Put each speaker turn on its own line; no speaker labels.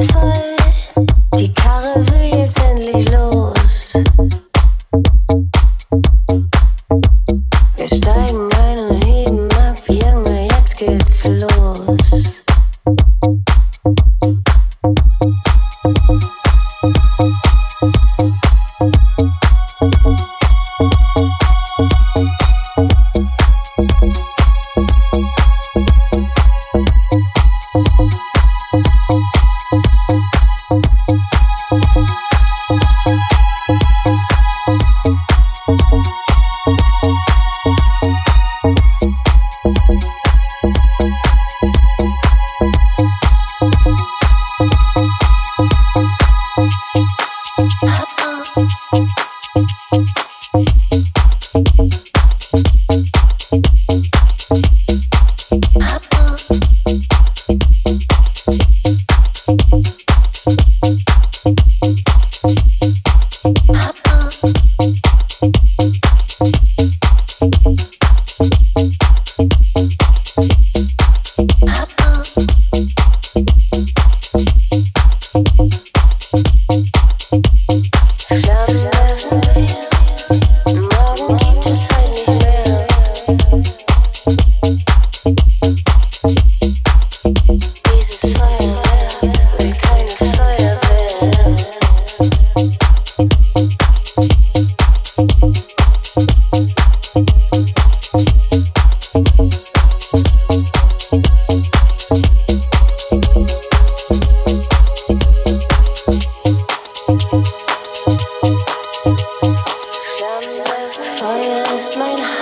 Ich zeig